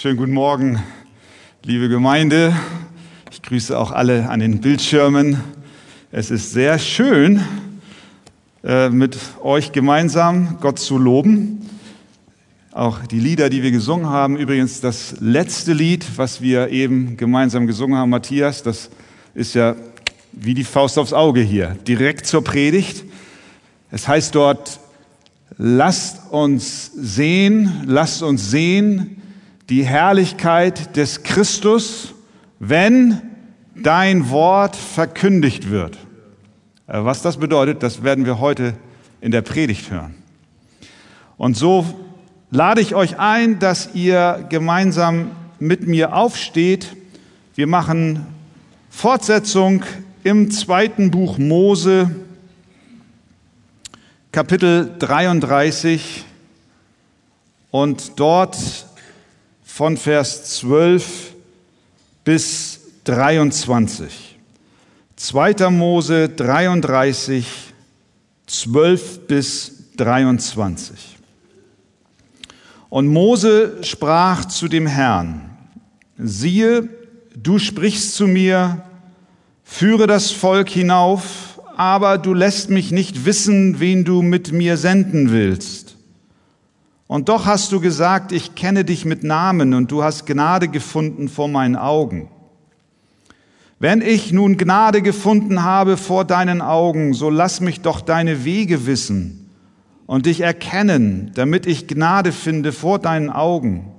Schönen guten Morgen, liebe Gemeinde. Ich grüße auch alle an den Bildschirmen. Es ist sehr schön, äh, mit euch gemeinsam Gott zu loben. Auch die Lieder, die wir gesungen haben, übrigens das letzte Lied, was wir eben gemeinsam gesungen haben, Matthias, das ist ja wie die Faust aufs Auge hier, direkt zur Predigt. Es heißt dort, lasst uns sehen, lasst uns sehen, die Herrlichkeit des Christus, wenn dein Wort verkündigt wird. Äh, was das bedeutet, das werden wir heute in der Predigt hören. Und so lade ich euch ein, dass ihr gemeinsam mit mir aufsteht. Wir machen Fortsetzung im zweiten Buch Mose, Kapitel 33. Und dort von Vers 12 bis 23. 2. Mose 33, 12 bis 23. Und Mose sprach zu dem Herrn, siehe, du sprichst zu mir, führe das Volk hinauf, aber du lässt mich nicht wissen, wen du mit mir senden willst. Und doch hast du gesagt, ich kenne dich mit Namen und du hast Gnade gefunden vor meinen Augen. Wenn ich nun Gnade gefunden habe vor deinen Augen, so lass mich doch deine Wege wissen und dich erkennen, damit ich Gnade finde vor deinen Augen.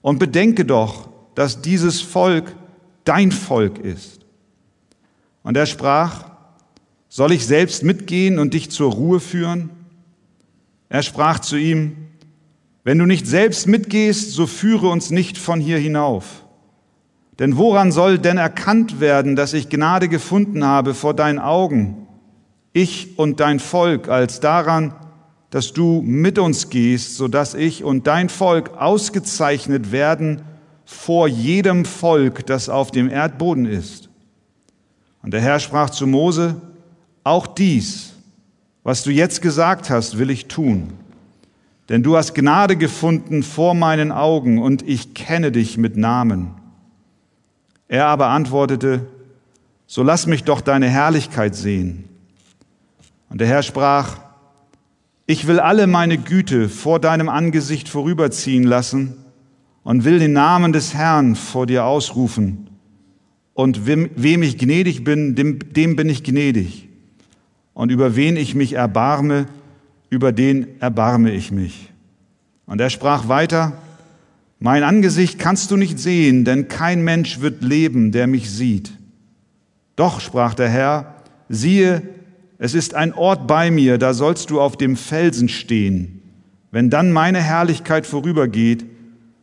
Und bedenke doch, dass dieses Volk dein Volk ist. Und er sprach, soll ich selbst mitgehen und dich zur Ruhe führen? Er sprach zu ihm, wenn du nicht selbst mitgehst, so führe uns nicht von hier hinauf. Denn woran soll denn erkannt werden, dass ich Gnade gefunden habe vor deinen Augen, ich und dein Volk, als daran, dass du mit uns gehst, so dass ich und dein Volk ausgezeichnet werden vor jedem Volk, das auf dem Erdboden ist. Und der Herr sprach zu Mose, auch dies, was du jetzt gesagt hast, will ich tun denn du hast Gnade gefunden vor meinen Augen und ich kenne dich mit Namen. Er aber antwortete, so lass mich doch deine Herrlichkeit sehen. Und der Herr sprach, ich will alle meine Güte vor deinem Angesicht vorüberziehen lassen und will den Namen des Herrn vor dir ausrufen. Und wem, wem ich gnädig bin, dem, dem bin ich gnädig. Und über wen ich mich erbarme, über den erbarme ich mich. Und er sprach weiter, mein Angesicht kannst du nicht sehen, denn kein Mensch wird leben, der mich sieht. Doch, sprach der Herr, siehe, es ist ein Ort bei mir, da sollst du auf dem Felsen stehen. Wenn dann meine Herrlichkeit vorübergeht,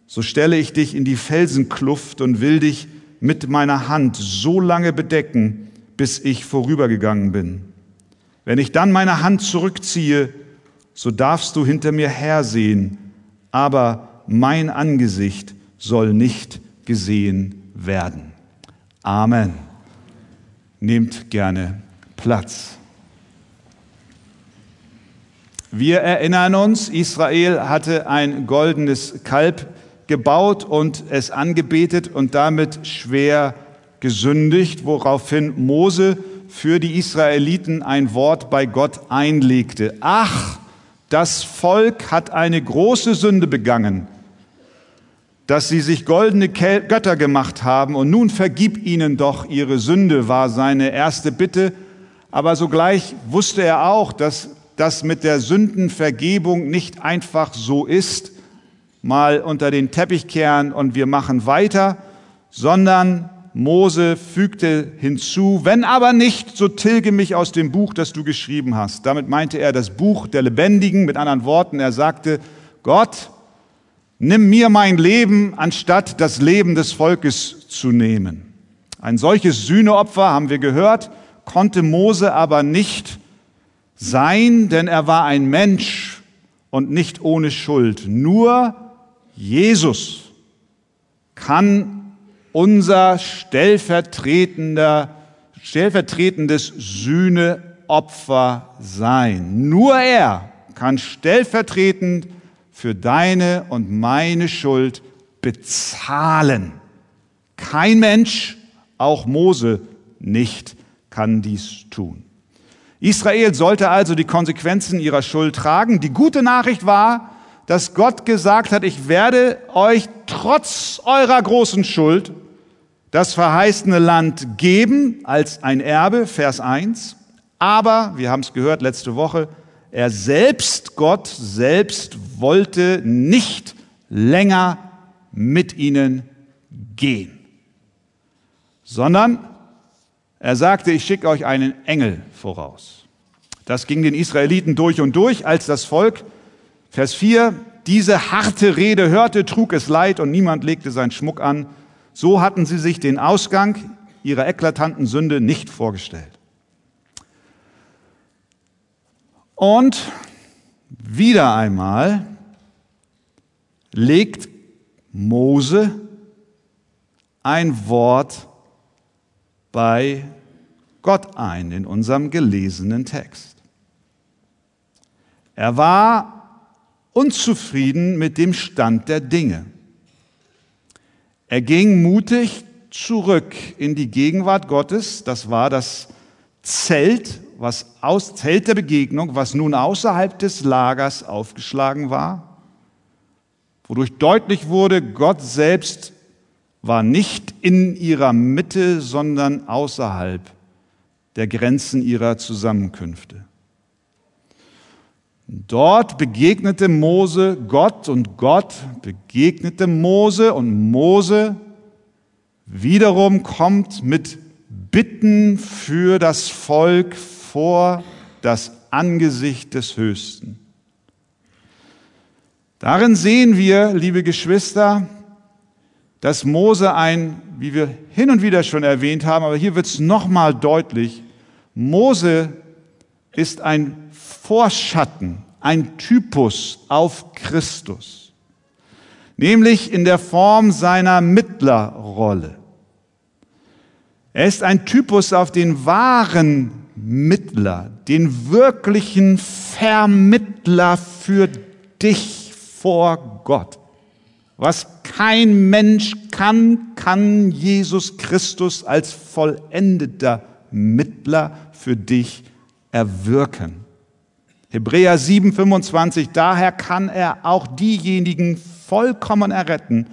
so stelle ich dich in die Felsenkluft und will dich mit meiner Hand so lange bedecken, bis ich vorübergegangen bin. Wenn ich dann meine Hand zurückziehe, so darfst du hinter mir hersehen, aber mein Angesicht soll nicht gesehen werden. Amen. Nehmt gerne Platz. Wir erinnern uns, Israel hatte ein goldenes Kalb gebaut und es angebetet und damit schwer gesündigt, woraufhin Mose für die Israeliten ein Wort bei Gott einlegte. Ach, das Volk hat eine große Sünde begangen, dass sie sich goldene Götter gemacht haben und nun vergib ihnen doch ihre Sünde, war seine erste Bitte. Aber sogleich wusste er auch, dass das mit der Sündenvergebung nicht einfach so ist, mal unter den Teppich kehren und wir machen weiter, sondern Mose fügte hinzu, wenn aber nicht, so tilge mich aus dem Buch, das du geschrieben hast. Damit meinte er das Buch der Lebendigen. Mit anderen Worten, er sagte, Gott, nimm mir mein Leben, anstatt das Leben des Volkes zu nehmen. Ein solches Sühneopfer, haben wir gehört, konnte Mose aber nicht sein, denn er war ein Mensch und nicht ohne Schuld. Nur Jesus kann unser stellvertretender, stellvertretendes Sühneopfer sein. Nur er kann stellvertretend für deine und meine Schuld bezahlen. Kein Mensch, auch Mose nicht, kann dies tun. Israel sollte also die Konsequenzen ihrer Schuld tragen. Die gute Nachricht war, dass Gott gesagt hat, ich werde euch trotz eurer großen Schuld das verheißene Land geben als ein Erbe, Vers 1. Aber, wir haben es gehört letzte Woche, er selbst, Gott selbst, wollte nicht länger mit ihnen gehen, sondern er sagte, ich schicke euch einen Engel voraus. Das ging den Israeliten durch und durch, als das Volk, Vers 4, diese harte Rede hörte, trug es leid und niemand legte seinen Schmuck an. So hatten sie sich den Ausgang ihrer eklatanten Sünde nicht vorgestellt. Und wieder einmal legt Mose ein Wort bei Gott ein in unserem gelesenen Text. Er war unzufrieden mit dem Stand der Dinge. Er ging mutig zurück in die Gegenwart Gottes. Das war das Zelt, was aus Zelt der Begegnung, was nun außerhalb des Lagers aufgeschlagen war, wodurch deutlich wurde, Gott selbst war nicht in ihrer Mitte, sondern außerhalb der Grenzen ihrer Zusammenkünfte. Dort begegnete Mose Gott und Gott begegnete Mose und Mose wiederum kommt mit Bitten für das Volk vor das Angesicht des Höchsten. Darin sehen wir, liebe Geschwister, dass Mose ein, wie wir hin und wieder schon erwähnt haben, aber hier wird es nochmal deutlich, Mose ist ein Vorschatten, ein Typus auf Christus, nämlich in der Form seiner Mittlerrolle. Er ist ein Typus auf den wahren Mittler, den wirklichen Vermittler für dich vor Gott. Was kein Mensch kann, kann Jesus Christus als vollendeter Mittler für dich erwirken. Hebräer 7, 25, daher kann er auch diejenigen vollkommen erretten,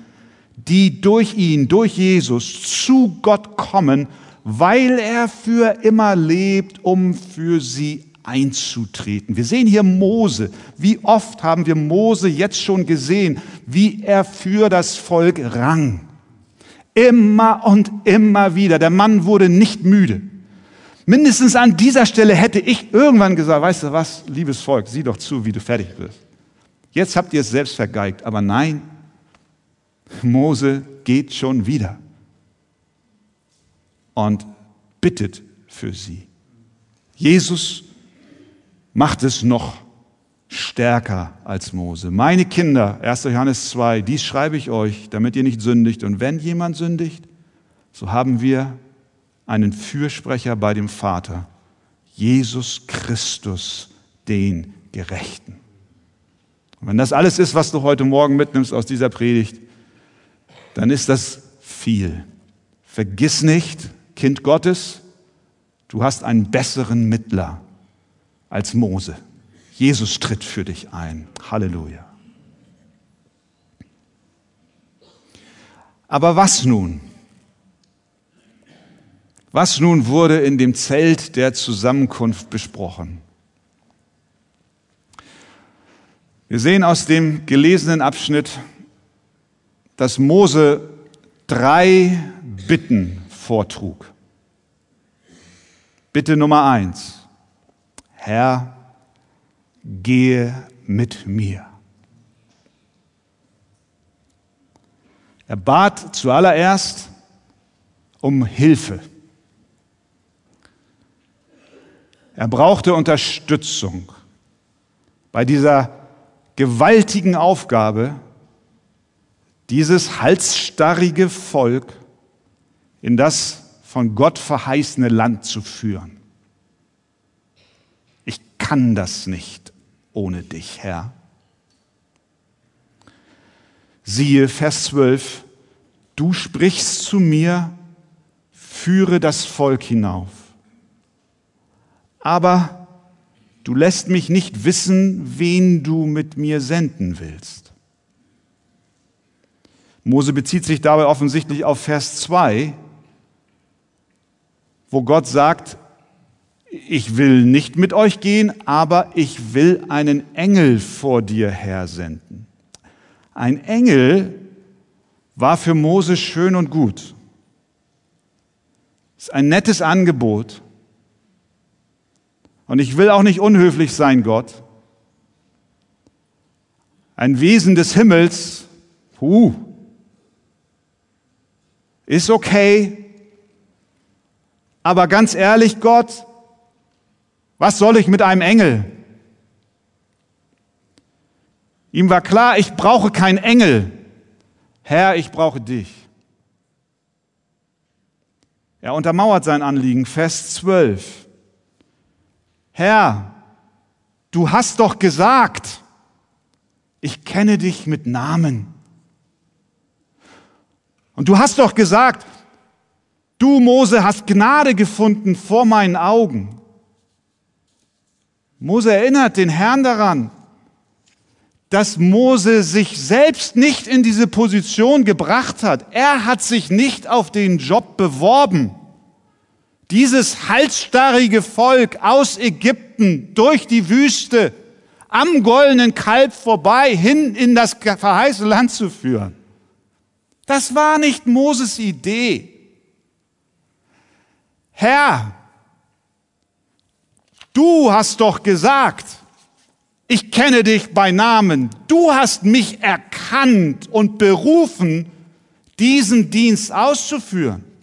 die durch ihn, durch Jesus zu Gott kommen, weil er für immer lebt, um für sie einzutreten. Wir sehen hier Mose. Wie oft haben wir Mose jetzt schon gesehen, wie er für das Volk rang. Immer und immer wieder. Der Mann wurde nicht müde. Mindestens an dieser Stelle hätte ich irgendwann gesagt, weißt du was, liebes Volk, sieh doch zu, wie du fertig bist. Jetzt habt ihr es selbst vergeigt, aber nein, Mose geht schon wieder und bittet für sie. Jesus macht es noch stärker als Mose. Meine Kinder, 1. Johannes 2, dies schreibe ich euch, damit ihr nicht sündigt. Und wenn jemand sündigt, so haben wir einen Fürsprecher bei dem Vater, Jesus Christus, den Gerechten. Und wenn das alles ist, was du heute Morgen mitnimmst aus dieser Predigt, dann ist das viel. Vergiss nicht, Kind Gottes, du hast einen besseren Mittler als Mose. Jesus tritt für dich ein. Halleluja. Aber was nun? Was nun wurde in dem Zelt der Zusammenkunft besprochen? Wir sehen aus dem gelesenen Abschnitt, dass Mose drei Bitten vortrug. Bitte Nummer eins. Herr, gehe mit mir. Er bat zuallererst um Hilfe. Er brauchte Unterstützung bei dieser gewaltigen Aufgabe, dieses halsstarrige Volk in das von Gott verheißene Land zu führen kann das nicht ohne dich, Herr. Siehe, Vers 12, du sprichst zu mir, führe das Volk hinauf. Aber du lässt mich nicht wissen, wen du mit mir senden willst. Mose bezieht sich dabei offensichtlich auf Vers 2, wo Gott sagt, ich will nicht mit euch gehen, aber ich will einen Engel vor dir hersenden. Ein Engel war für Mose schön und gut. Ist ein nettes Angebot. Und ich will auch nicht unhöflich sein, Gott. Ein Wesen des Himmels, huh, ist okay. Aber ganz ehrlich, Gott, was soll ich mit einem Engel? Ihm war klar, ich brauche keinen Engel. Herr, ich brauche dich. Er untermauert sein Anliegen, Vers 12. Herr, du hast doch gesagt, ich kenne dich mit Namen. Und du hast doch gesagt, du Mose hast Gnade gefunden vor meinen Augen. Mose erinnert den Herrn daran, dass Mose sich selbst nicht in diese Position gebracht hat. Er hat sich nicht auf den Job beworben. Dieses halsstarrige Volk aus Ägypten durch die Wüste am goldenen Kalb vorbei hin in das verheißene Land zu führen. Das war nicht Moses Idee. Herr, du hast doch gesagt, ich kenne dich bei Namen. Du hast mich erkannt und berufen, diesen Dienst auszuführen.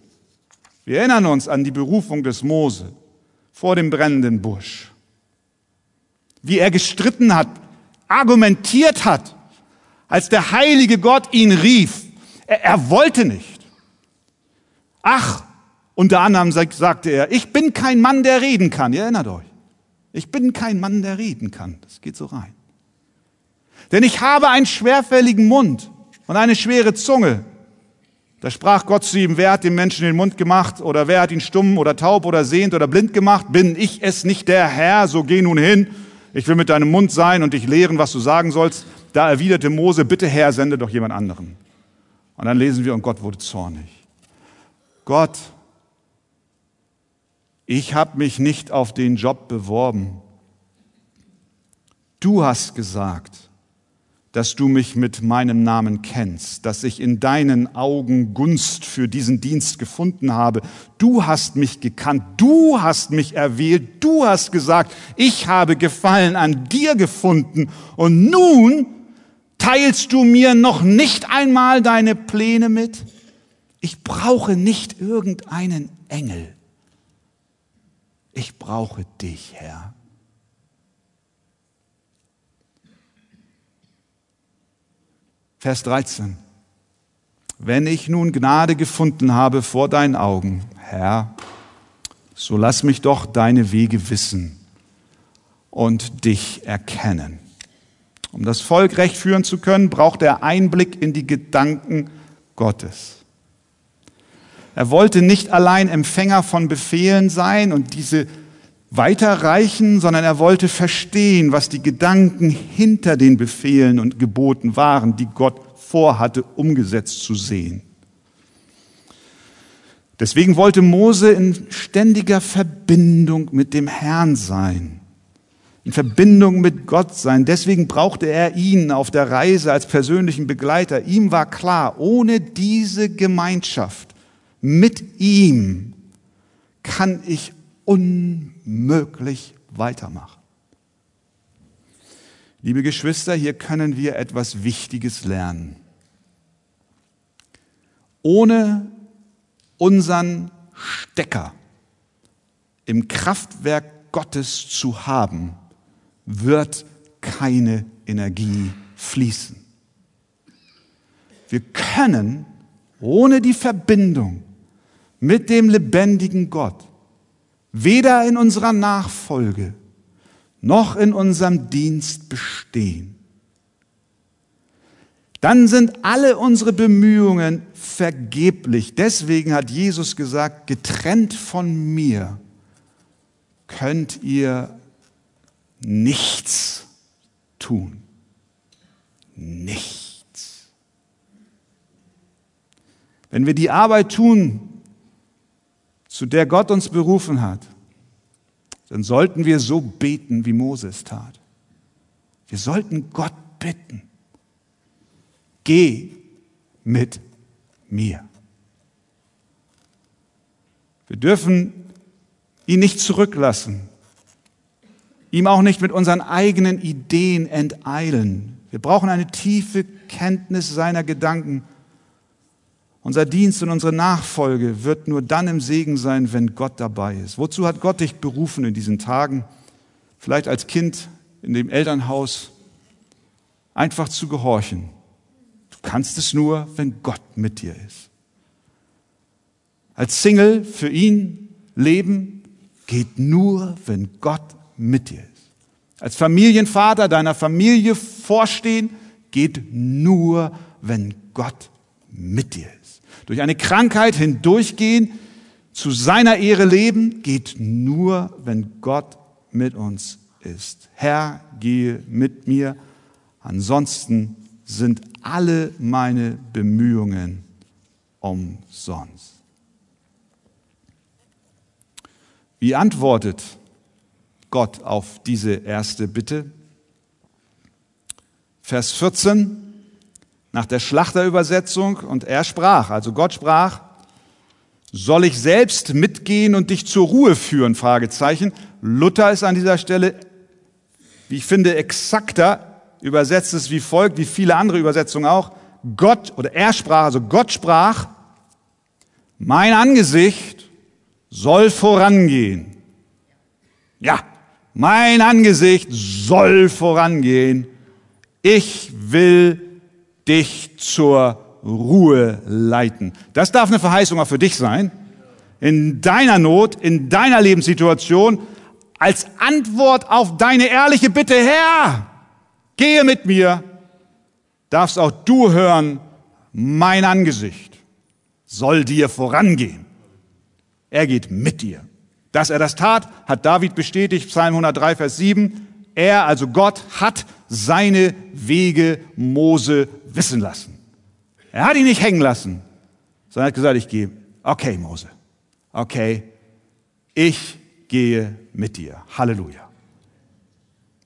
Wir erinnern uns an die Berufung des Mose vor dem brennenden Busch. Wie er gestritten hat, argumentiert hat, als der heilige Gott ihn rief. Er, er wollte nicht. Ach, unter anderem sagte er, ich bin kein Mann, der reden kann. Ihr erinnert euch. Ich bin kein Mann, der reden kann. Das geht so rein. Denn ich habe einen schwerfälligen Mund und eine schwere Zunge. Da sprach Gott zu ihm, wer hat dem Menschen den Mund gemacht oder wer hat ihn stumm oder taub oder sehend oder blind gemacht? Bin ich es nicht der Herr? So geh nun hin. Ich will mit deinem Mund sein und dich lehren, was du sagen sollst. Da erwiderte Mose, bitte Herr, sende doch jemand anderen. Und dann lesen wir, und Gott wurde zornig. Gott, ich habe mich nicht auf den Job beworben. Du hast gesagt, dass du mich mit meinem Namen kennst, dass ich in deinen Augen Gunst für diesen Dienst gefunden habe. Du hast mich gekannt, du hast mich erwählt, du hast gesagt, ich habe Gefallen an dir gefunden und nun Teilst du mir noch nicht einmal deine Pläne mit? Ich brauche nicht irgendeinen Engel. Ich brauche dich, Herr. Vers 13. Wenn ich nun Gnade gefunden habe vor deinen Augen, Herr, so lass mich doch deine Wege wissen und dich erkennen. Um das Volk recht führen zu können, braucht er Einblick in die Gedanken Gottes. Er wollte nicht allein Empfänger von Befehlen sein und diese weiterreichen, sondern er wollte verstehen, was die Gedanken hinter den Befehlen und Geboten waren, die Gott vorhatte, umgesetzt zu sehen. Deswegen wollte Mose in ständiger Verbindung mit dem Herrn sein in Verbindung mit Gott sein. Deswegen brauchte er ihn auf der Reise als persönlichen Begleiter. Ihm war klar, ohne diese Gemeinschaft mit ihm kann ich unmöglich weitermachen. Liebe Geschwister, hier können wir etwas Wichtiges lernen. Ohne unseren Stecker im Kraftwerk Gottes zu haben, wird keine Energie fließen. Wir können ohne die Verbindung mit dem lebendigen Gott weder in unserer Nachfolge noch in unserem Dienst bestehen. dann sind alle unsere Bemühungen vergeblich. Deswegen hat Jesus gesagt, getrennt von mir könnt ihr nichts tun. Nichts. Wenn wir die Arbeit tun, zu der Gott uns berufen hat, dann sollten wir so beten, wie Moses tat. Wir sollten Gott bitten, geh mit mir. Wir dürfen ihn nicht zurücklassen, ihm auch nicht mit unseren eigenen Ideen enteilen. Wir brauchen eine tiefe Kenntnis seiner Gedanken. Unser Dienst und unsere Nachfolge wird nur dann im Segen sein, wenn Gott dabei ist. Wozu hat Gott dich berufen in diesen Tagen? Vielleicht als Kind in dem Elternhaus einfach zu gehorchen. Du kannst es nur, wenn Gott mit dir ist. Als Single für ihn leben geht nur, wenn Gott mit dir ist. Als Familienvater deiner Familie vorstehen geht nur, wenn Gott mit dir ist. Durch eine Krankheit hindurchgehen, zu seiner Ehre leben, geht nur, wenn Gott mit uns ist. Herr, gehe mit mir, ansonsten sind alle meine Bemühungen umsonst. Wie antwortet Gott auf diese erste Bitte? Vers 14 nach der Schlachterübersetzung und er sprach, also Gott sprach, soll ich selbst mitgehen und dich zur Ruhe führen? Fragezeichen. Luther ist an dieser Stelle, wie ich finde, exakter, übersetzt es wie folgt, wie viele andere Übersetzungen auch. Gott oder er sprach, also Gott sprach, mein Angesicht soll vorangehen. Ja, mein Angesicht soll vorangehen. Ich will dich zur Ruhe leiten. Das darf eine Verheißung auch für dich sein. In deiner Not, in deiner Lebenssituation, als Antwort auf deine ehrliche Bitte, Herr, gehe mit mir, darfst auch du hören, mein Angesicht soll dir vorangehen. Er geht mit dir. Dass er das tat, hat David bestätigt, Psalm 103, Vers 7. Er, also Gott, hat seine Wege Mose wissen lassen. Er hat ihn nicht hängen lassen, sondern hat gesagt, ich gehe, okay, Mose, okay, ich gehe mit dir. Halleluja.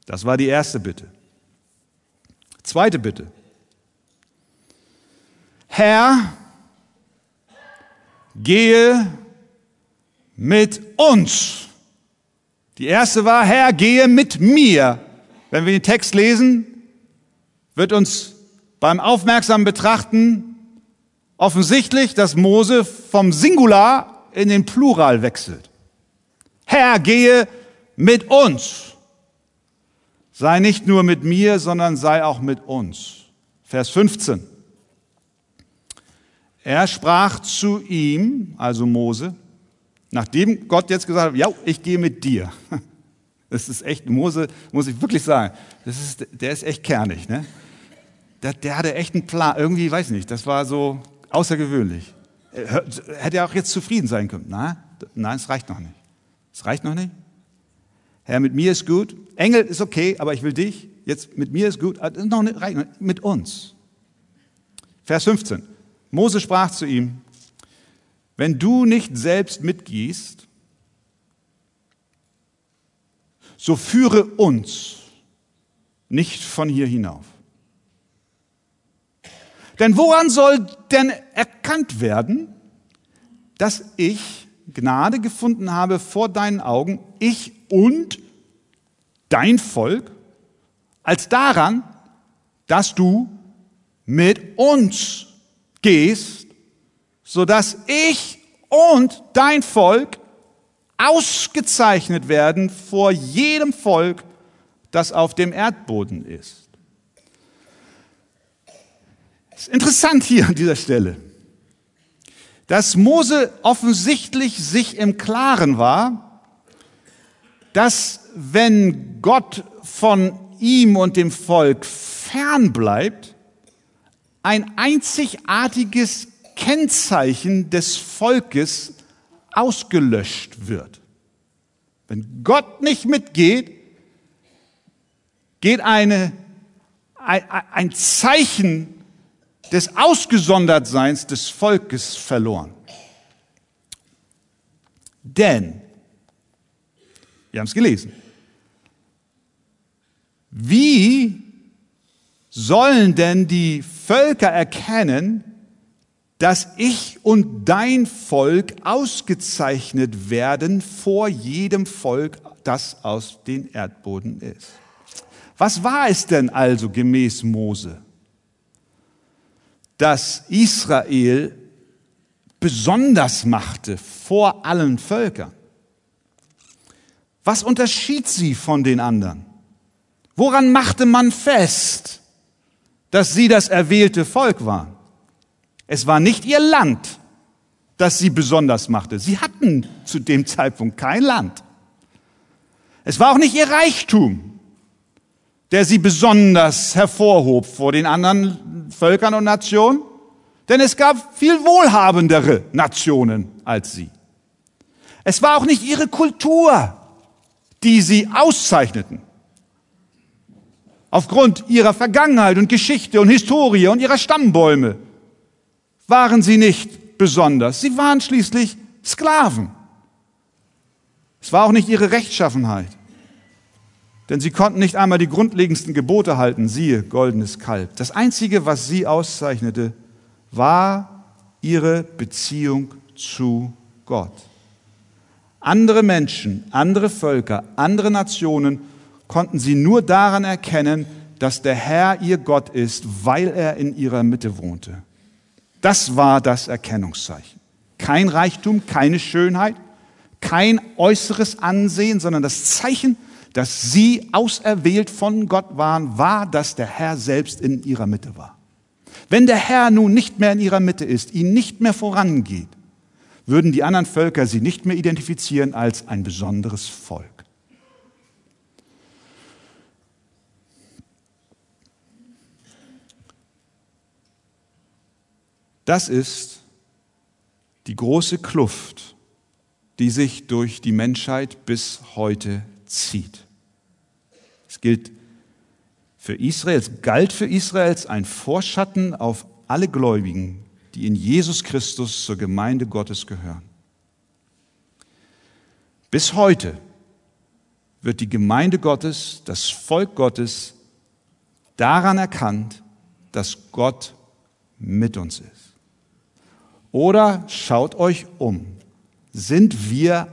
Das war die erste Bitte. Zweite Bitte. Herr, gehe mit uns. Die erste war, Herr, gehe mit mir. Wenn wir den Text lesen, wird uns beim aufmerksamen Betrachten offensichtlich, dass Mose vom Singular in den Plural wechselt. Herr, gehe mit uns. Sei nicht nur mit mir, sondern sei auch mit uns. Vers 15. Er sprach zu ihm, also Mose, Nachdem Gott jetzt gesagt hat, ja, ich gehe mit dir. Das ist echt, Mose, muss ich wirklich sagen, das ist, der ist echt kernig. Ne? Der, der hatte echt einen Plan, irgendwie, weiß nicht, das war so außergewöhnlich. Hätte er auch jetzt zufrieden sein können. Nein, nein, es reicht noch nicht. Es reicht noch nicht. Herr, mit mir ist gut. Engel ist okay, aber ich will dich. Jetzt mit mir ist gut. Ah, noch nicht, reicht noch, mit uns. Vers 15. Mose sprach zu ihm, wenn du nicht selbst mitgehst, so führe uns nicht von hier hinauf. Denn woran soll denn erkannt werden, dass ich Gnade gefunden habe vor deinen Augen, ich und dein Volk, als daran, dass du mit uns gehst sodass ich und dein Volk ausgezeichnet werden vor jedem Volk, das auf dem Erdboden ist. Es ist interessant hier an dieser Stelle, dass Mose offensichtlich sich im Klaren war, dass wenn Gott von ihm und dem Volk fern bleibt, ein einzigartiges Kennzeichen des Volkes ausgelöscht wird. Wenn Gott nicht mitgeht, geht eine, ein Zeichen des Ausgesondertseins des Volkes verloren. Denn, wir haben es gelesen, wie sollen denn die Völker erkennen, dass ich und dein Volk ausgezeichnet werden vor jedem Volk, das aus dem Erdboden ist? Was war es denn also gemäß Mose? Dass Israel besonders machte vor allen Völkern. Was unterschied sie von den anderen? Woran machte man fest, dass sie das erwählte Volk waren? Es war nicht ihr Land, das sie besonders machte. Sie hatten zu dem Zeitpunkt kein Land. Es war auch nicht ihr Reichtum, der sie besonders hervorhob vor den anderen Völkern und Nationen, denn es gab viel wohlhabendere Nationen als sie. Es war auch nicht ihre Kultur, die sie auszeichneten. Aufgrund ihrer Vergangenheit und Geschichte und Historie und ihrer Stammbäume waren sie nicht besonders. Sie waren schließlich Sklaven. Es war auch nicht ihre Rechtschaffenheit. Denn sie konnten nicht einmal die grundlegendsten Gebote halten, siehe, goldenes Kalb. Das Einzige, was sie auszeichnete, war ihre Beziehung zu Gott. Andere Menschen, andere Völker, andere Nationen konnten sie nur daran erkennen, dass der Herr ihr Gott ist, weil er in ihrer Mitte wohnte. Das war das Erkennungszeichen. Kein Reichtum, keine Schönheit, kein äußeres Ansehen, sondern das Zeichen, dass sie auserwählt von Gott waren, war, dass der Herr selbst in ihrer Mitte war. Wenn der Herr nun nicht mehr in ihrer Mitte ist, ihnen nicht mehr vorangeht, würden die anderen Völker sie nicht mehr identifizieren als ein besonderes Volk. Das ist die große Kluft, die sich durch die Menschheit bis heute zieht. Es gilt für Israel, es galt für Israels ein Vorschatten auf alle Gläubigen, die in Jesus Christus zur Gemeinde Gottes gehören. Bis heute wird die Gemeinde Gottes, das Volk Gottes daran erkannt, dass Gott mit uns ist. Oder schaut euch um. Sind wir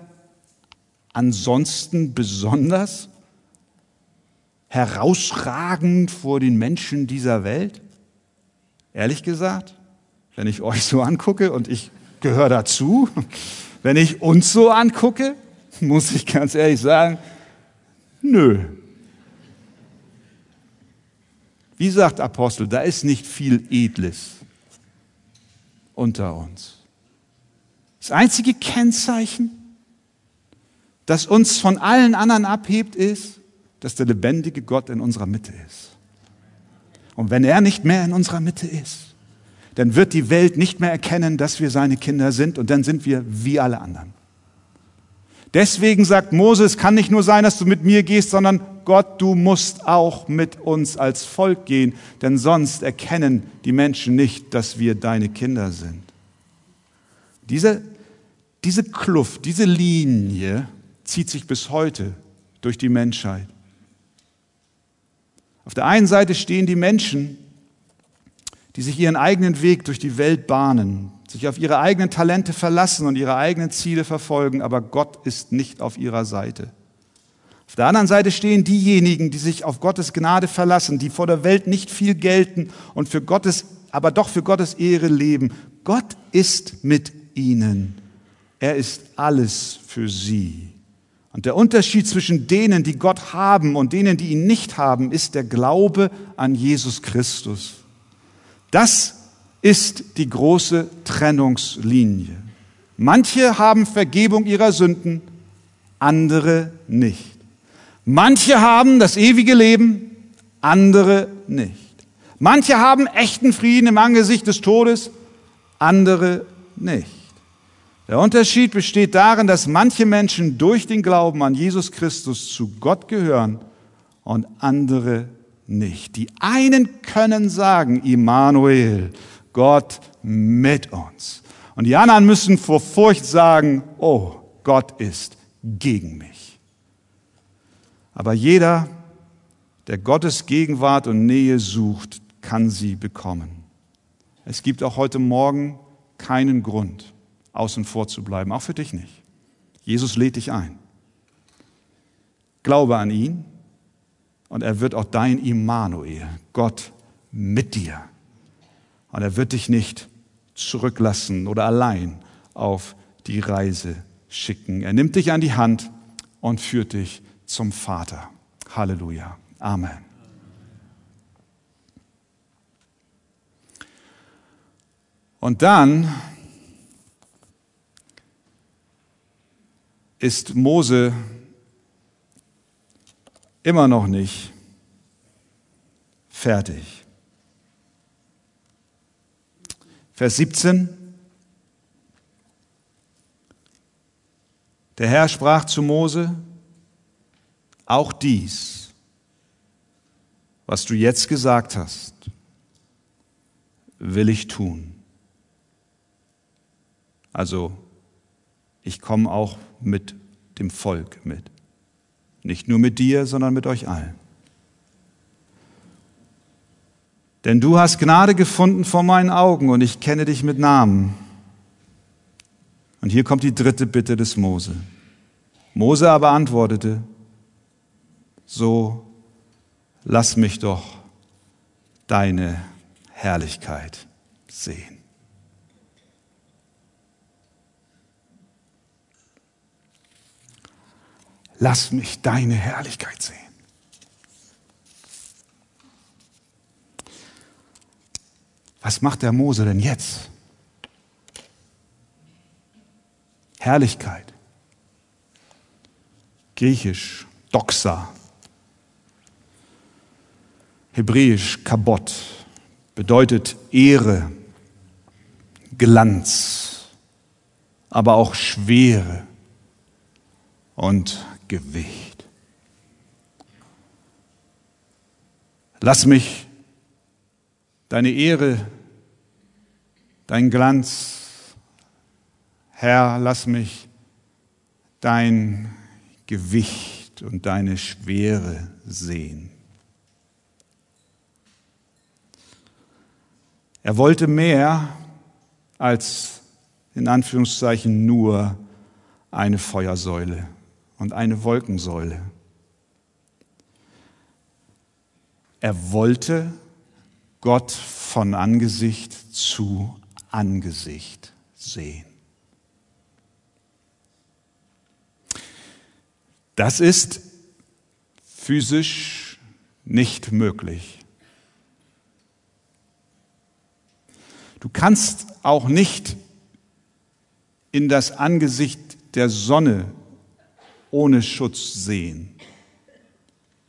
ansonsten besonders? herausragend vor den Menschen dieser Welt? Ehrlich gesagt, wenn ich euch so angucke und ich gehöre dazu, wenn ich uns so angucke, muss ich ganz ehrlich sagen, nö. Wie sagt Apostel, da ist nicht viel Edles unter uns. Das einzige Kennzeichen, das uns von allen anderen abhebt, ist, dass der lebendige Gott in unserer Mitte ist. Und wenn er nicht mehr in unserer Mitte ist, dann wird die Welt nicht mehr erkennen, dass wir seine Kinder sind und dann sind wir wie alle anderen. Deswegen sagt Mose, es kann nicht nur sein, dass du mit mir gehst, sondern Gott, du musst auch mit uns als Volk gehen, denn sonst erkennen die Menschen nicht, dass wir deine Kinder sind. Diese, diese Kluft, diese Linie zieht sich bis heute durch die Menschheit. Auf der einen Seite stehen die Menschen, die sich ihren eigenen Weg durch die Welt bahnen, sich auf ihre eigenen Talente verlassen und ihre eigenen Ziele verfolgen, aber Gott ist nicht auf ihrer Seite. Auf der anderen Seite stehen diejenigen, die sich auf Gottes Gnade verlassen, die vor der Welt nicht viel gelten und für Gottes, aber doch für Gottes Ehre leben. Gott ist mit ihnen. Er ist alles für sie. Und der Unterschied zwischen denen, die Gott haben und denen, die ihn nicht haben, ist der Glaube an Jesus Christus. Das ist die große Trennungslinie. Manche haben Vergebung ihrer Sünden, andere nicht. Manche haben das ewige Leben, andere nicht. Manche haben echten Frieden im Angesicht des Todes, andere nicht. Der Unterschied besteht darin, dass manche Menschen durch den Glauben an Jesus Christus zu Gott gehören und andere nicht. Die einen können sagen, Immanuel, Gott mit uns. Und die anderen müssen vor Furcht sagen, oh, Gott ist gegen mich. Aber jeder, der Gottes Gegenwart und Nähe sucht, kann sie bekommen. Es gibt auch heute Morgen keinen Grund, außen vor zu bleiben, auch für dich nicht. Jesus lädt dich ein. Glaube an ihn und er wird auch dein Immanuel, Gott mit dir. Und er wird dich nicht zurücklassen oder allein auf die Reise schicken. Er nimmt dich an die Hand und führt dich zum Vater. Halleluja. Amen. Und dann ist Mose immer noch nicht fertig. Vers 17. Der Herr sprach zu Mose, auch dies, was du jetzt gesagt hast, will ich tun. Also ich komme auch mit dem Volk mit. Nicht nur mit dir, sondern mit euch allen. Denn du hast Gnade gefunden vor meinen Augen und ich kenne dich mit Namen. Und hier kommt die dritte Bitte des Mose. Mose aber antwortete, so lass mich doch deine Herrlichkeit sehen. lass mich deine Herrlichkeit sehen. Was macht der Mose denn jetzt? Herrlichkeit. Griechisch, Doxa. Hebräisch, Kabot. Bedeutet Ehre, Glanz, aber auch Schwere und Gewicht. Lass mich deine Ehre, dein Glanz, Herr, lass mich dein Gewicht und deine Schwere sehen. Er wollte mehr als in Anführungszeichen nur eine Feuersäule und eine Wolkensäule. Er wollte Gott von Angesicht zu Angesicht sehen. Das ist physisch nicht möglich. Du kannst auch nicht in das Angesicht der Sonne ohne Schutz sehen.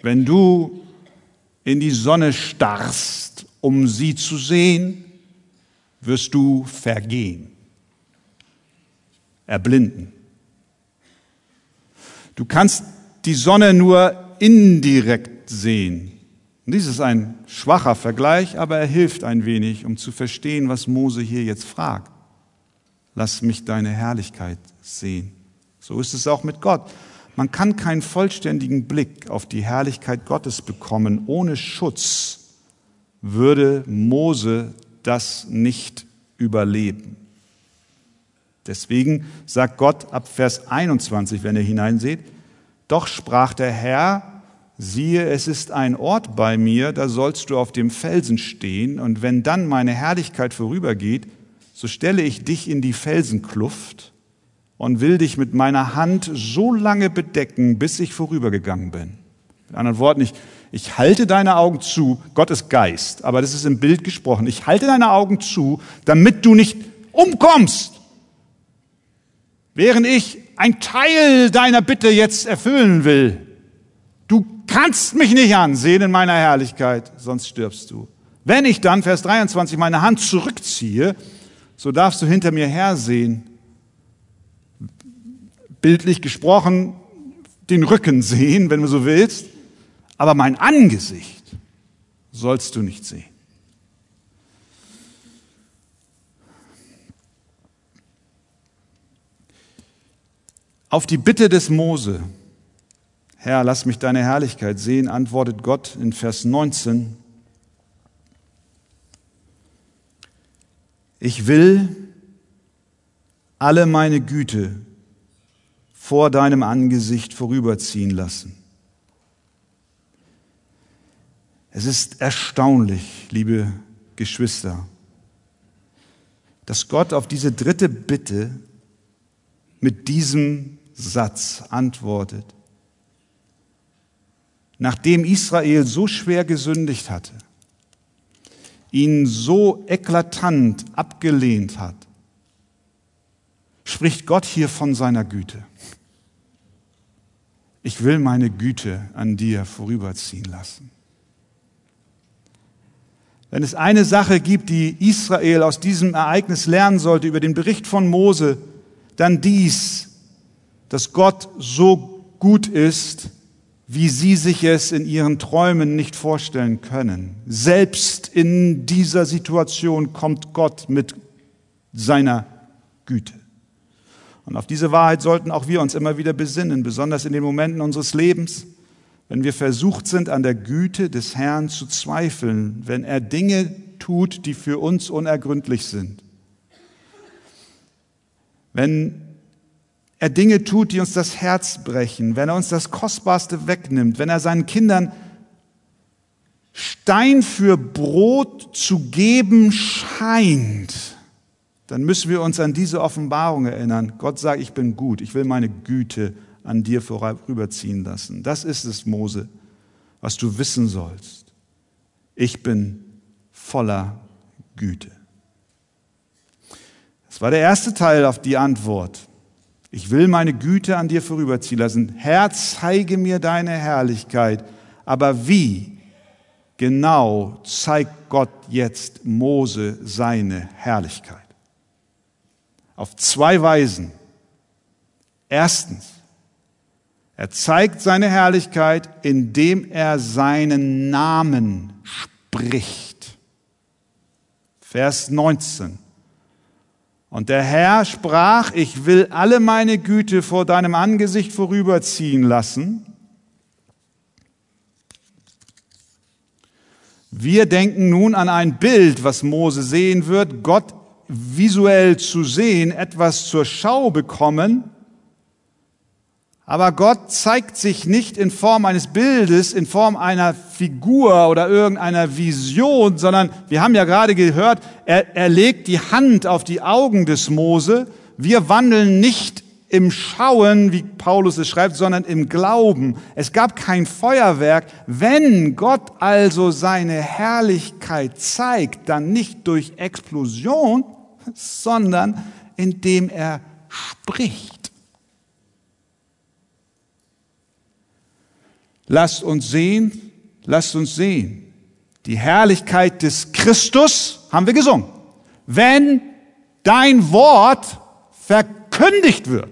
Wenn du in die Sonne starrst, um sie zu sehen, wirst du vergehen, erblinden. Du kannst die Sonne nur indirekt sehen. Dies ist ein schwacher Vergleich, aber er hilft ein wenig, um zu verstehen, was Mose hier jetzt fragt. Lass mich deine Herrlichkeit sehen. So ist es auch mit Gott. Man kann keinen vollständigen Blick auf die Herrlichkeit Gottes bekommen. Ohne Schutz würde Mose das nicht überleben. Deswegen sagt Gott ab Vers 21, wenn ihr hineinseht, doch sprach der Herr, siehe, es ist ein Ort bei mir, da sollst du auf dem Felsen stehen, und wenn dann meine Herrlichkeit vorübergeht, so stelle ich dich in die Felsenkluft und will dich mit meiner Hand so lange bedecken, bis ich vorübergegangen bin. Mit anderen Worten, ich, ich halte deine Augen zu, Gott ist Geist, aber das ist im Bild gesprochen. Ich halte deine Augen zu, damit du nicht umkommst. Während ich ein Teil deiner Bitte jetzt erfüllen will. Du kannst mich nicht ansehen in meiner Herrlichkeit, sonst stirbst du. Wenn ich dann, Vers 23, meine Hand zurückziehe, so darfst du hinter mir hersehen, bildlich gesprochen, den Rücken sehen, wenn du so willst, aber mein Angesicht sollst du nicht sehen. Auf die Bitte des Mose, Herr, lass mich deine Herrlichkeit sehen, antwortet Gott in Vers 19, ich will alle meine Güte vor deinem Angesicht vorüberziehen lassen. Es ist erstaunlich, liebe Geschwister, dass Gott auf diese dritte Bitte mit diesem Satz antwortet. Nachdem Israel so schwer gesündigt hatte, ihn so eklatant abgelehnt hat, spricht Gott hier von seiner Güte. Ich will meine Güte an dir vorüberziehen lassen. Wenn es eine Sache gibt, die Israel aus diesem Ereignis lernen sollte über den Bericht von Mose, dann dies, dass Gott so gut ist, wie sie sich es in ihren Träumen nicht vorstellen können. Selbst in dieser Situation kommt Gott mit seiner Güte. Und auf diese Wahrheit sollten auch wir uns immer wieder besinnen, besonders in den Momenten unseres Lebens, wenn wir versucht sind, an der Güte des Herrn zu zweifeln, wenn er Dinge tut, die für uns unergründlich sind. Wenn er Dinge tut, die uns das Herz brechen, wenn er uns das Kostbarste wegnimmt, wenn er seinen Kindern Stein für Brot zu geben scheint, dann müssen wir uns an diese Offenbarung erinnern. Gott sagt, ich bin gut, ich will meine Güte an dir vorüberziehen lassen. Das ist es, Mose, was du wissen sollst. Ich bin voller Güte. Das war der erste Teil auf die Antwort. Ich will meine Güte an dir vorüberziehen lassen. Herr, zeige mir deine Herrlichkeit. Aber wie genau zeigt Gott jetzt Mose seine Herrlichkeit? Auf zwei Weisen. Erstens, er zeigt seine Herrlichkeit, indem er seinen Namen spricht. Vers 19. Und der Herr sprach, ich will alle meine Güte vor deinem Angesicht vorüberziehen lassen. Wir denken nun an ein Bild, was Mose sehen wird, Gott visuell zu sehen, etwas zur Schau bekommen, aber Gott zeigt sich nicht in Form eines Bildes, in Form einer Figur oder irgendeiner Vision, sondern wir haben ja gerade gehört, er, er legt die Hand auf die Augen des Mose. Wir wandeln nicht im Schauen, wie Paulus es schreibt, sondern im Glauben. Es gab kein Feuerwerk. Wenn Gott also seine Herrlichkeit zeigt, dann nicht durch Explosion, sondern indem er spricht. Lasst uns sehen, lasst uns sehen. Die Herrlichkeit des Christus haben wir gesungen. Wenn dein Wort verkündigt wird.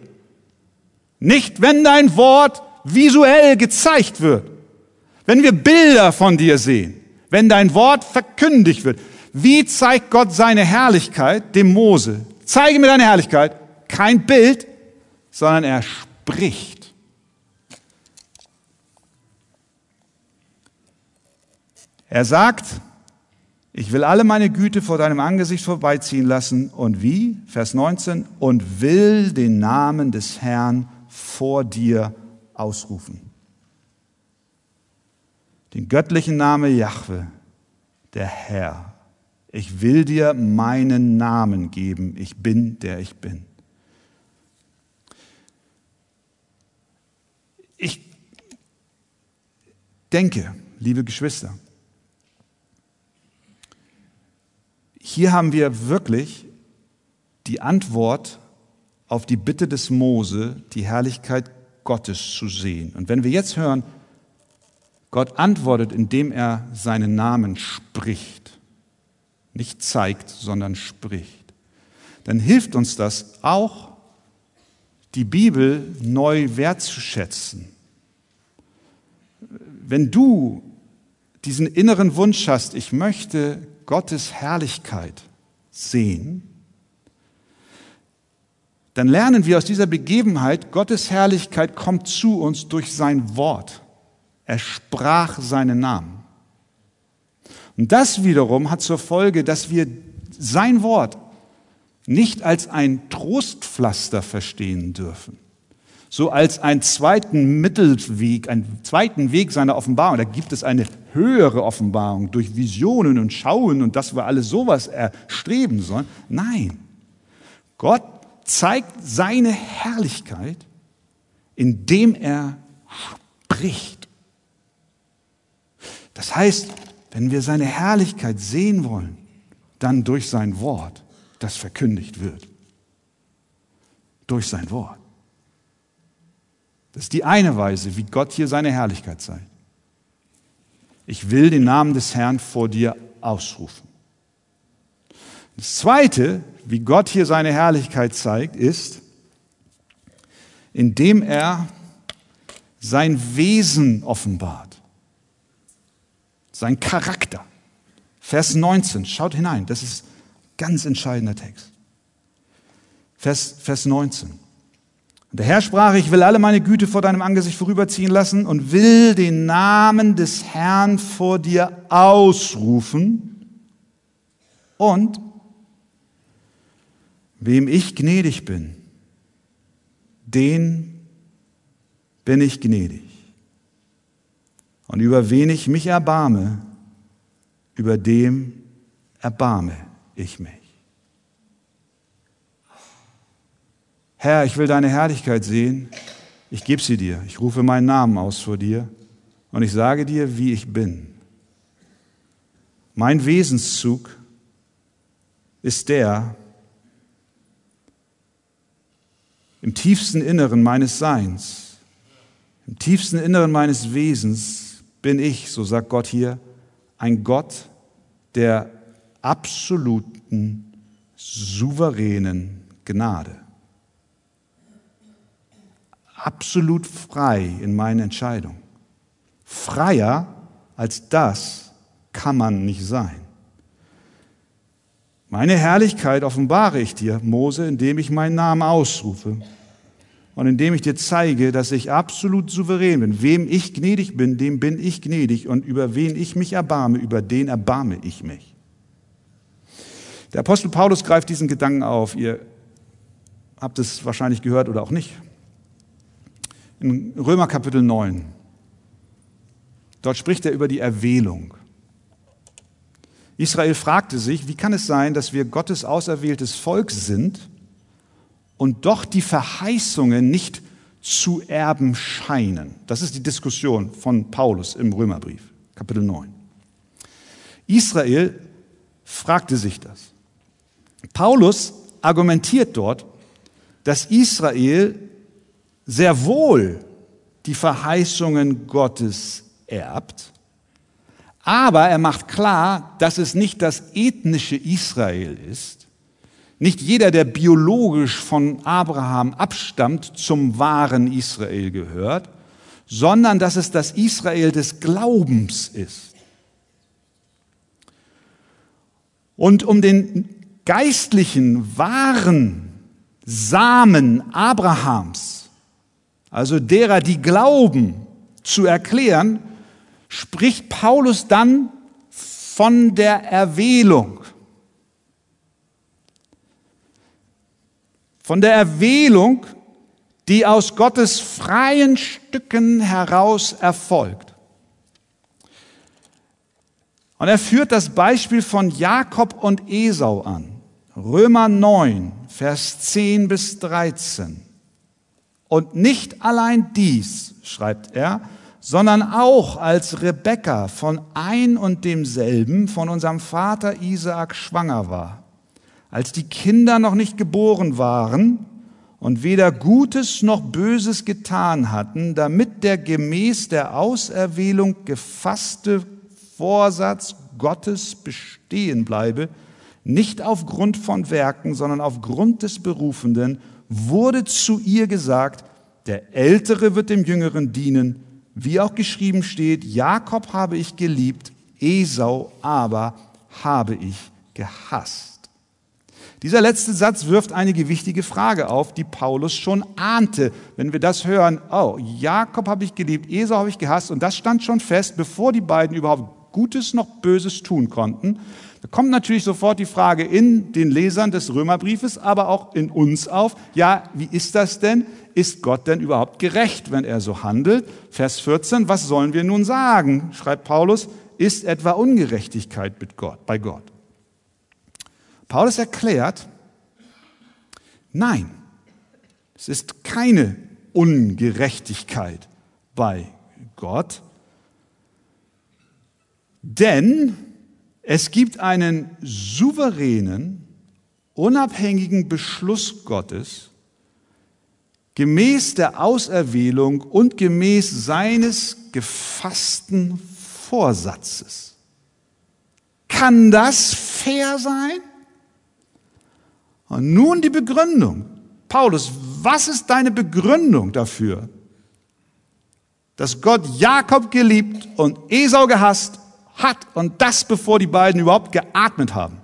Nicht, wenn dein Wort visuell gezeigt wird. Wenn wir Bilder von dir sehen. Wenn dein Wort verkündigt wird. Wie zeigt Gott seine Herrlichkeit dem Mose? Zeige mir deine Herrlichkeit. Kein Bild, sondern er spricht. Er sagt, ich will alle meine Güte vor deinem Angesicht vorbeiziehen lassen. Und wie? Vers 19. Und will den Namen des Herrn vor dir ausrufen. Den göttlichen Namen Jahwe, der Herr. Ich will dir meinen Namen geben. Ich bin, der ich bin. Ich denke, liebe Geschwister, Hier haben wir wirklich die Antwort auf die Bitte des Mose, die Herrlichkeit Gottes zu sehen. Und wenn wir jetzt hören, Gott antwortet, indem er seinen Namen spricht, nicht zeigt, sondern spricht, dann hilft uns das auch, die Bibel neu wertzuschätzen. Wenn du diesen inneren Wunsch hast, ich möchte Gottes Herrlichkeit sehen, dann lernen wir aus dieser Begebenheit, Gottes Herrlichkeit kommt zu uns durch sein Wort. Er sprach seinen Namen. Und das wiederum hat zur Folge, dass wir sein Wort nicht als ein Trostpflaster verstehen dürfen, so als einen zweiten Mittelweg, einen zweiten Weg seiner Offenbarung. Da gibt es eine höhere Offenbarung durch Visionen und Schauen und dass wir alle sowas erstreben sollen. Nein, Gott zeigt seine Herrlichkeit, indem er spricht. Das heißt, wenn wir seine Herrlichkeit sehen wollen, dann durch sein Wort, das verkündigt wird. Durch sein Wort. Das ist die eine Weise, wie Gott hier seine Herrlichkeit zeigt. Ich will den Namen des Herrn vor dir ausrufen. Das zweite, wie Gott hier seine Herrlichkeit zeigt, ist, indem er sein Wesen offenbart sein Charakter. Vers 19, schaut hinein, das ist ganz entscheidender Text. Vers, Vers 19. Der Herr sprach, ich will alle meine Güte vor deinem Angesicht vorüberziehen lassen und will den Namen des Herrn vor dir ausrufen und wem ich gnädig bin, den bin ich gnädig. Und über wen ich mich erbarme, über dem erbarme ich mich. Herr, ich will deine Herrlichkeit sehen. Ich gebe sie dir. Ich rufe meinen Namen aus vor dir und ich sage dir, wie ich bin. Mein Wesenszug ist der, im tiefsten Inneren meines Seins, im tiefsten Inneren meines Wesens bin ich, so sagt Gott hier, ein Gott der absoluten, souveränen Gnade. Absolut frei in meinen Entscheidungen. Freier als das kann man nicht sein. Meine Herrlichkeit offenbare ich dir, Mose, indem ich meinen Namen ausrufe und indem ich dir zeige, dass ich absolut souverän bin. Wem ich gnädig bin, dem bin ich gnädig und über wen ich mich erbarme, über den erbarme ich mich. Der Apostel Paulus greift diesen Gedanken auf. Ihr habt es wahrscheinlich gehört oder auch nicht. In Römer Kapitel 9. Dort spricht er über die Erwählung. Israel fragte sich, wie kann es sein, dass wir Gottes auserwähltes Volk sind, und doch die Verheißungen nicht zu erben scheinen. Das ist die Diskussion von Paulus im Römerbrief, Kapitel 9. Israel fragte sich das. Paulus argumentiert dort, dass Israel sehr wohl die Verheißungen Gottes erbt, aber er macht klar, dass es nicht das ethnische Israel ist, nicht jeder, der biologisch von Abraham abstammt, zum wahren Israel gehört, sondern dass es das Israel des Glaubens ist. Und um den geistlichen, wahren Samen Abrahams, also derer, die glauben, zu erklären, spricht Paulus dann von der Erwählung. von der Erwählung, die aus Gottes freien Stücken heraus erfolgt. Und er führt das Beispiel von Jakob und Esau an. Römer 9, Vers 10 bis 13. Und nicht allein dies, schreibt er, sondern auch als Rebekka von ein und demselben von unserem Vater Isaak schwanger war als die Kinder noch nicht geboren waren und weder Gutes noch Böses getan hatten, damit der gemäß der Auserwählung gefasste Vorsatz Gottes bestehen bleibe, nicht aufgrund von Werken, sondern aufgrund des Berufenden, wurde zu ihr gesagt, der Ältere wird dem Jüngeren dienen, wie auch geschrieben steht, Jakob habe ich geliebt, Esau aber habe ich gehasst. Dieser letzte Satz wirft einige wichtige Frage auf, die Paulus schon ahnte. Wenn wir das hören, oh, Jakob habe ich geliebt, Esau habe ich gehasst, und das stand schon fest, bevor die beiden überhaupt Gutes noch Böses tun konnten. Da kommt natürlich sofort die Frage in den Lesern des Römerbriefes, aber auch in uns auf, ja, wie ist das denn? Ist Gott denn überhaupt gerecht, wenn er so handelt? Vers 14, was sollen wir nun sagen? schreibt Paulus, ist etwa Ungerechtigkeit mit Gott, bei Gott? Paulus erklärt, nein, es ist keine Ungerechtigkeit bei Gott, denn es gibt einen souveränen, unabhängigen Beschluss Gottes, gemäß der Auserwählung und gemäß seines gefassten Vorsatzes. Kann das fair sein? Und nun die Begründung. Paulus, was ist deine Begründung dafür, dass Gott Jakob geliebt und Esau gehasst hat und das bevor die beiden überhaupt geatmet haben?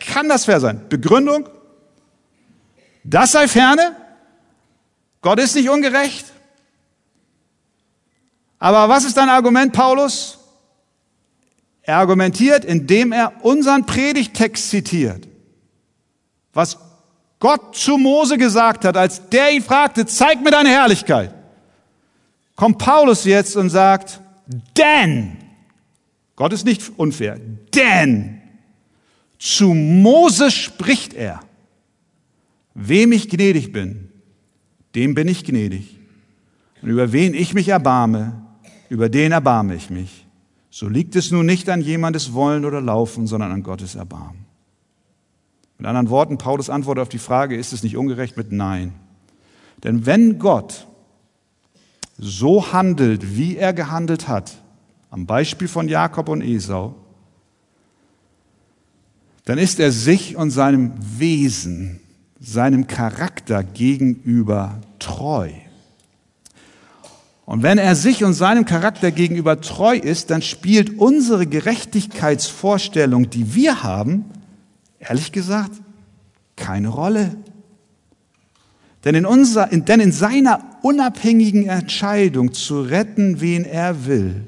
Kann das fair sein? Begründung? Das sei ferne? Gott ist nicht ungerecht? Aber was ist dein Argument, Paulus? Er argumentiert, indem er unseren Predigtext zitiert was Gott zu Mose gesagt hat, als der ihn fragte, zeig mir deine Herrlichkeit, kommt Paulus jetzt und sagt, denn, Gott ist nicht unfair, denn zu Mose spricht er, wem ich gnädig bin, dem bin ich gnädig. Und über wen ich mich erbarme, über den erbarme ich mich. So liegt es nun nicht an jemandes Wollen oder Laufen, sondern an Gottes Erbarmen. Mit anderen Worten, Paulus Antwort auf die Frage, ist es nicht ungerecht mit Nein? Denn wenn Gott so handelt, wie er gehandelt hat, am Beispiel von Jakob und Esau, dann ist er sich und seinem Wesen, seinem Charakter gegenüber treu. Und wenn er sich und seinem Charakter gegenüber treu ist, dann spielt unsere Gerechtigkeitsvorstellung, die wir haben, Ehrlich gesagt, keine Rolle. Denn in, unser, denn in seiner unabhängigen Entscheidung zu retten, wen er will,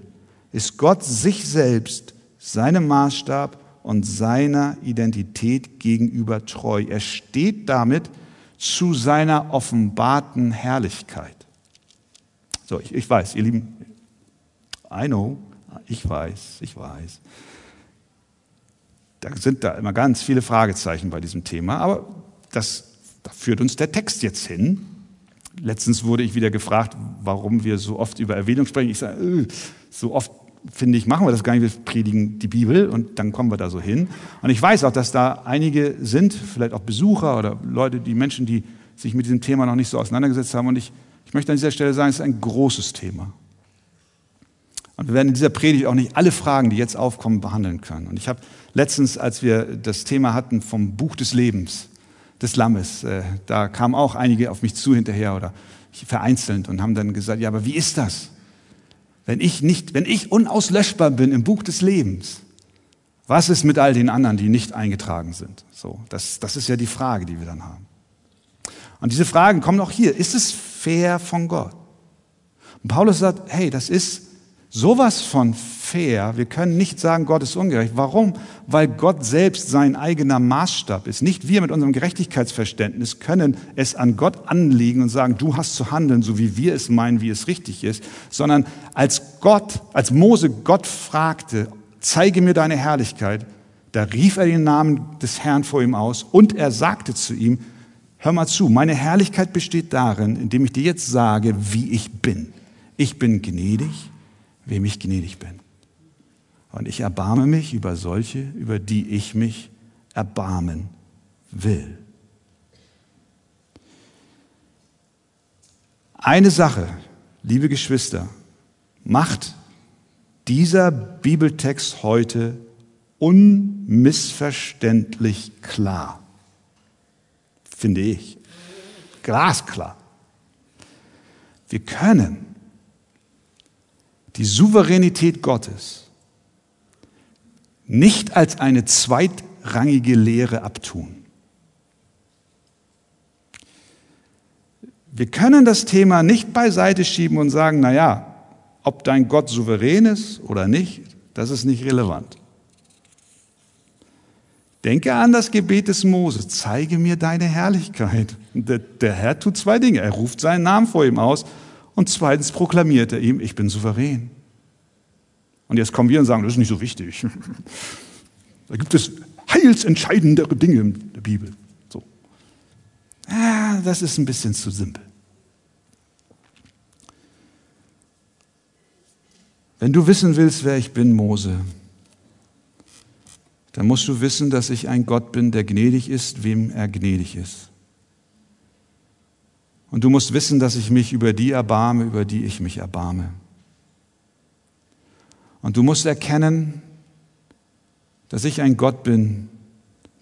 ist Gott sich selbst, seinem Maßstab und seiner Identität gegenüber treu. Er steht damit zu seiner offenbarten Herrlichkeit. So, ich, ich weiß, ihr Lieben, I know, ich weiß, ich weiß da sind da immer ganz viele Fragezeichen bei diesem Thema, aber das, da führt uns der Text jetzt hin. Letztens wurde ich wieder gefragt, warum wir so oft über Erwähnung sprechen. Ich sage, äh, so oft finde ich, machen wir das gar nicht, wir predigen die Bibel und dann kommen wir da so hin. Und ich weiß auch, dass da einige sind, vielleicht auch Besucher oder Leute, die Menschen, die sich mit diesem Thema noch nicht so auseinandergesetzt haben. Und ich, ich möchte an dieser Stelle sagen, es ist ein großes Thema. Und wir werden in dieser Predigt auch nicht alle Fragen, die jetzt aufkommen, behandeln können. Und ich habe letztens, als wir das Thema hatten vom Buch des Lebens, des Lammes, äh, da kamen auch einige auf mich zu hinterher oder vereinzelt und haben dann gesagt, ja, aber wie ist das? Wenn ich nicht, wenn ich unauslöschbar bin im Buch des Lebens, was ist mit all den anderen, die nicht eingetragen sind? So, das, das ist ja die Frage, die wir dann haben. Und diese Fragen kommen auch hier. Ist es fair von Gott? Und Paulus sagt, hey, das ist sowas von fair. Wir können nicht sagen, Gott ist ungerecht. Warum? Weil Gott selbst sein eigener Maßstab ist. Nicht wir mit unserem Gerechtigkeitsverständnis können es an Gott anlegen und sagen, du hast zu handeln, so wie wir es meinen, wie es richtig ist, sondern als Gott, als Mose Gott fragte, zeige mir deine Herrlichkeit, da rief er den Namen des Herrn vor ihm aus und er sagte zu ihm, hör mal zu, meine Herrlichkeit besteht darin, indem ich dir jetzt sage, wie ich bin. Ich bin gnädig, wem ich gnädig bin. Und ich erbarme mich über solche, über die ich mich erbarmen will. Eine Sache, liebe Geschwister, macht dieser Bibeltext heute unmissverständlich klar, finde ich. Glasklar. Wir können die Souveränität Gottes nicht als eine zweitrangige Lehre abtun. Wir können das Thema nicht beiseite schieben und sagen, na ja, ob dein Gott souverän ist oder nicht, das ist nicht relevant. Denke an das Gebet des Moses, zeige mir deine Herrlichkeit. Der, der, Herr tut zwei Dinge. Er ruft seinen Namen vor ihm aus und zweitens proklamiert er ihm, ich bin souverän. Und jetzt kommen wir und sagen, das ist nicht so wichtig. Da gibt es heilsentscheidendere Dinge in der Bibel. So. Ah, das ist ein bisschen zu simpel. Wenn du wissen willst, wer ich bin, Mose, dann musst du wissen, dass ich ein Gott bin, der gnädig ist, wem er gnädig ist. Und du musst wissen, dass ich mich über die erbarme, über die ich mich erbarme. Und du musst erkennen, dass ich ein Gott bin,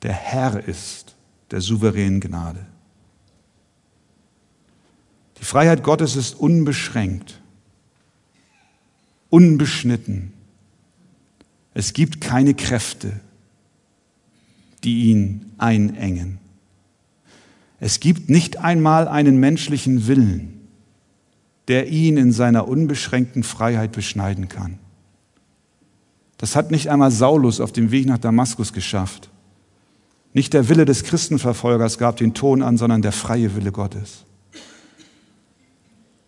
der Herr ist, der souveränen Gnade. Die Freiheit Gottes ist unbeschränkt, unbeschnitten. Es gibt keine Kräfte, die ihn einengen. Es gibt nicht einmal einen menschlichen Willen, der ihn in seiner unbeschränkten Freiheit beschneiden kann. Das hat nicht einmal Saulus auf dem Weg nach Damaskus geschafft. Nicht der Wille des Christenverfolgers gab den Ton an, sondern der freie Wille Gottes.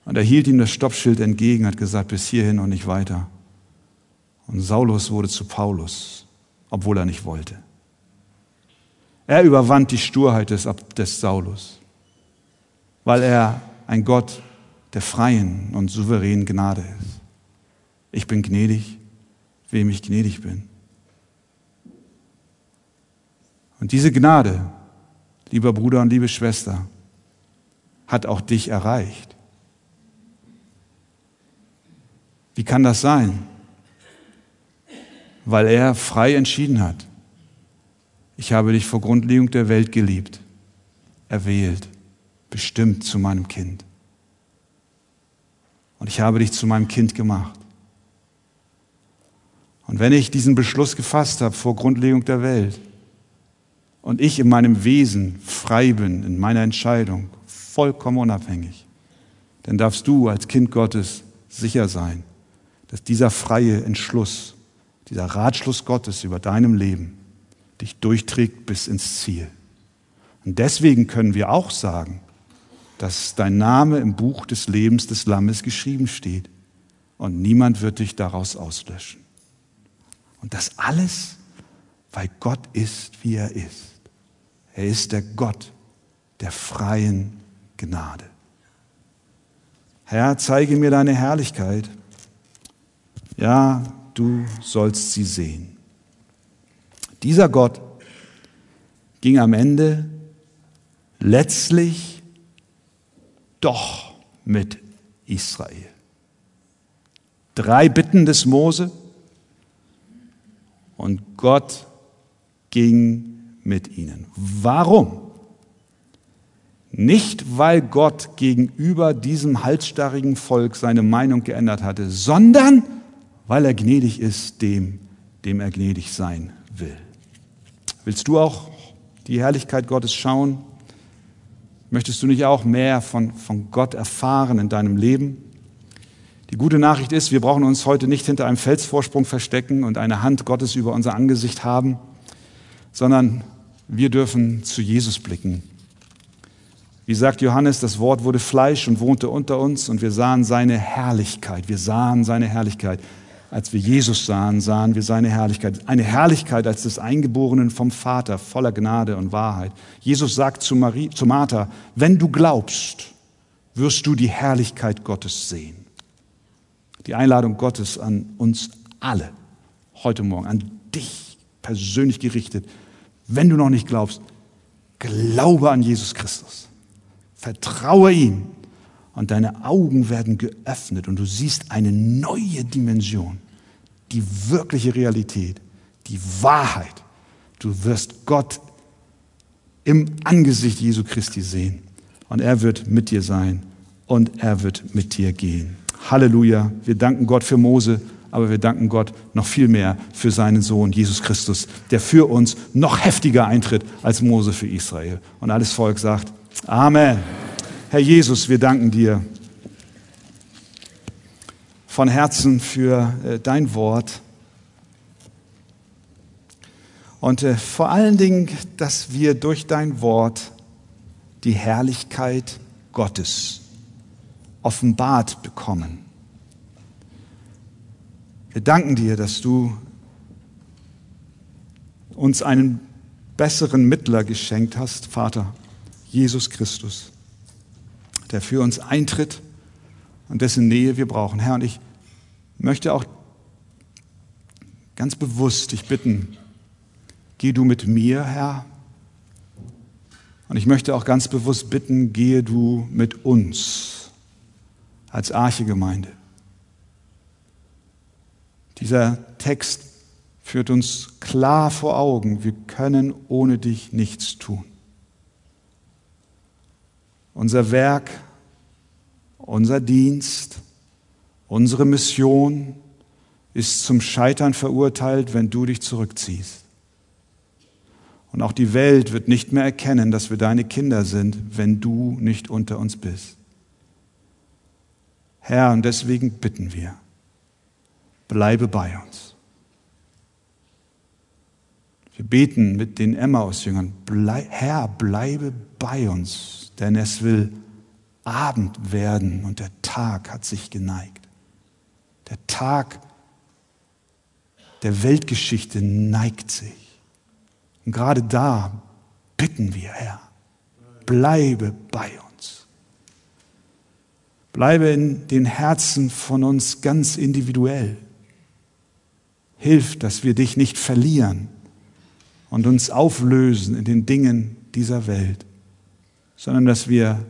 Und er hielt ihm das Stoppschild entgegen, hat gesagt, bis hierhin und nicht weiter. Und Saulus wurde zu Paulus, obwohl er nicht wollte. Er überwand die Sturheit des, des Saulus, weil er ein Gott der freien und souveränen Gnade ist. Ich bin gnädig, wem ich gnädig bin. Und diese Gnade, lieber Bruder und liebe Schwester, hat auch dich erreicht. Wie kann das sein? Weil er frei entschieden hat. Ich habe dich vor Grundlegung der Welt geliebt, erwählt, bestimmt zu meinem Kind. Und ich habe dich zu meinem Kind gemacht. Und wenn ich diesen Beschluss gefasst habe vor Grundlegung der Welt und ich in meinem Wesen frei bin, in meiner Entscheidung, vollkommen unabhängig, dann darfst du als Kind Gottes sicher sein, dass dieser freie Entschluss, dieser Ratschluss Gottes über deinem Leben dich durchträgt bis ins Ziel. Und deswegen können wir auch sagen, dass dein Name im Buch des Lebens des Lammes geschrieben steht und niemand wird dich daraus auslöschen. Und das alles, weil Gott ist, wie er ist. Er ist der Gott der freien Gnade. Herr, zeige mir deine Herrlichkeit. Ja, du sollst sie sehen. Dieser Gott ging am Ende letztlich doch mit Israel. Drei Bitten des Mose und Gott ging mit ihnen. Warum? Nicht, weil Gott gegenüber diesem halsstarrigen Volk seine Meinung geändert hatte, sondern weil er gnädig ist dem, dem er gnädig sein will. Willst du auch die Herrlichkeit Gottes schauen? Möchtest du nicht auch mehr von, von Gott erfahren in deinem Leben? Die gute Nachricht ist, wir brauchen uns heute nicht hinter einem Felsvorsprung verstecken und eine Hand Gottes über unser Angesicht haben, sondern wir dürfen zu Jesus blicken. Wie sagt Johannes, das Wort wurde Fleisch und wohnte unter uns und wir sahen seine Herrlichkeit. Wir sahen seine Herrlichkeit. Als wir Jesus sahen, sahen wir seine Herrlichkeit. Eine Herrlichkeit als des Eingeborenen vom Vater, voller Gnade und Wahrheit. Jesus sagt zu, Marie, zu Martha, wenn du glaubst, wirst du die Herrlichkeit Gottes sehen. Die Einladung Gottes an uns alle, heute Morgen, an dich persönlich gerichtet. Wenn du noch nicht glaubst, glaube an Jesus Christus. Vertraue ihm und deine Augen werden geöffnet und du siehst eine neue Dimension die wirkliche Realität, die Wahrheit. Du wirst Gott im Angesicht Jesu Christi sehen. Und er wird mit dir sein und er wird mit dir gehen. Halleluja. Wir danken Gott für Mose, aber wir danken Gott noch viel mehr für seinen Sohn Jesus Christus, der für uns noch heftiger eintritt als Mose für Israel. Und alles Volk sagt Amen. Herr Jesus, wir danken dir von Herzen für äh, dein Wort. Und äh, vor allen Dingen, dass wir durch dein Wort die Herrlichkeit Gottes offenbart bekommen. Wir danken dir, dass du uns einen besseren Mittler geschenkt hast, Vater, Jesus Christus, der für uns eintritt und dessen Nähe wir brauchen. Herr, und ich möchte auch ganz bewusst dich bitten, geh du mit mir, Herr, und ich möchte auch ganz bewusst bitten, gehe du mit uns als Archegemeinde. Dieser Text führt uns klar vor Augen, wir können ohne dich nichts tun. Unser Werk, unser Dienst, unsere Mission ist zum Scheitern verurteilt, wenn du dich zurückziehst. Und auch die Welt wird nicht mehr erkennen, dass wir deine Kinder sind, wenn du nicht unter uns bist. Herr, und deswegen bitten wir, bleibe bei uns. Wir beten mit den Emmaus-Jüngern, Herr, bleibe bei uns, denn es will Abend werden und der Tag hat sich geneigt. Der Tag der Weltgeschichte neigt sich. Und gerade da bitten wir, Herr, bleibe bei uns. Bleibe in den Herzen von uns ganz individuell. Hilf, dass wir dich nicht verlieren und uns auflösen in den Dingen dieser Welt, sondern dass wir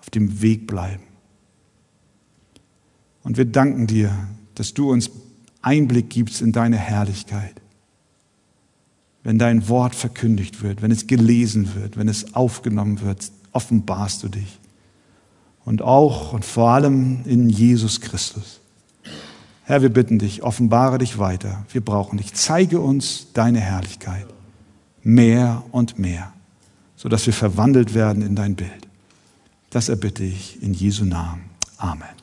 auf dem Weg bleiben. Und wir danken dir, dass du uns Einblick gibst in deine Herrlichkeit wenn dein Wort verkündigt wird, wenn es gelesen wird, wenn es aufgenommen wird, offenbarst du dich. Und auch und vor allem in Jesus Christus. Herr, wir bitten dich, offenbare dich weiter. Wir brauchen dich. Zeige uns deine Herrlichkeit mehr und mehr, sodass wir verwandelt werden in dein Bild. Das erbitte ich in Jesu Namen. Amen.